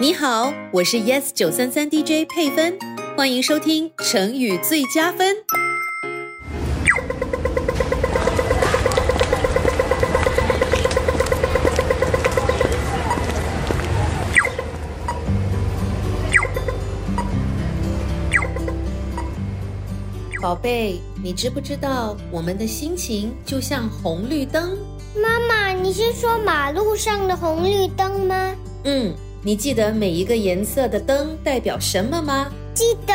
你好，我是 Yes 九三三 DJ 佩芬，欢迎收听成语最佳分。宝贝，你知不知道我们的心情就像红绿灯？妈妈，你是说马路上的红绿灯吗？嗯，你记得每一个颜色的灯代表什么吗？记得，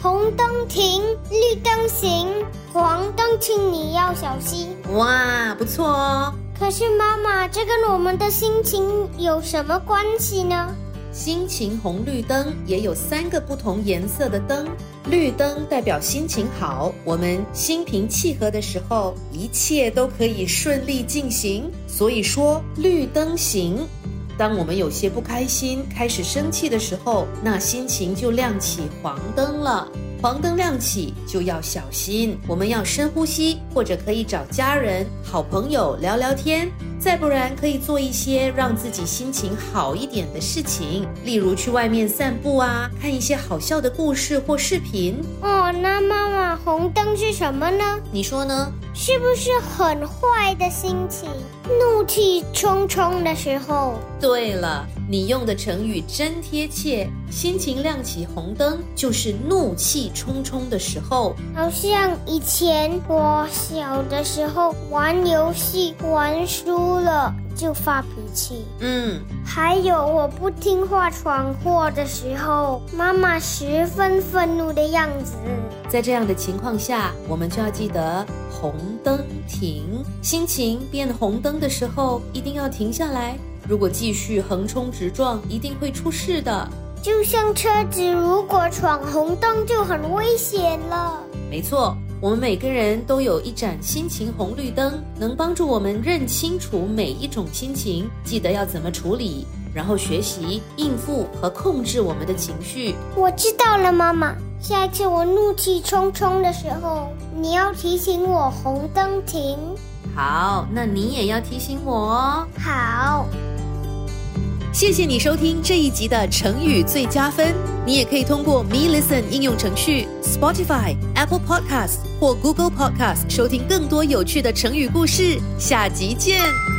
红灯停，绿灯行，黄灯请你要小心。哇，不错哦。可是妈妈，这跟我们的心情有什么关系呢？心情红绿灯也有三个不同颜色的灯，绿灯代表心情好，我们心平气和的时候，一切都可以顺利进行，所以说绿灯行。当我们有些不开心、开始生气的时候，那心情就亮起黄灯了。黄灯亮起就要小心，我们要深呼吸，或者可以找家人、好朋友聊聊天，再不然可以做一些让自己心情好一点的事情，例如去外面散步啊，看一些好笑的故事或视频。哦，那妈妈，红灯是什么呢？你说呢？是不是很坏的心情，怒气冲冲的时候？对了，你用的成语真贴切。心情亮起红灯，就是怒气冲冲的时候。好像以前我小的时候玩游戏玩输了就发脾气。嗯，还有我不听话闯祸的时候，妈妈十分愤怒的样子。在这样的情况下，我们就要记得红灯停，心情变红灯的时候一定要停下来。如果继续横冲直撞，一定会出事的。就像车子如果闯红灯就很危险了。没错，我们每个人都有一盏心情红绿灯，能帮助我们认清楚每一种心情，记得要怎么处理，然后学习应付和控制我们的情绪。我知道了，妈妈。下一次我怒气冲冲的时候，你要提醒我红灯停。好，那你也要提醒我哦。好。谢谢你收听这一集的成语最佳分。你也可以通过 Me Listen 应用程序、Spotify、Apple Podcast 或 Google Podcast 收听更多有趣的成语故事。下集见。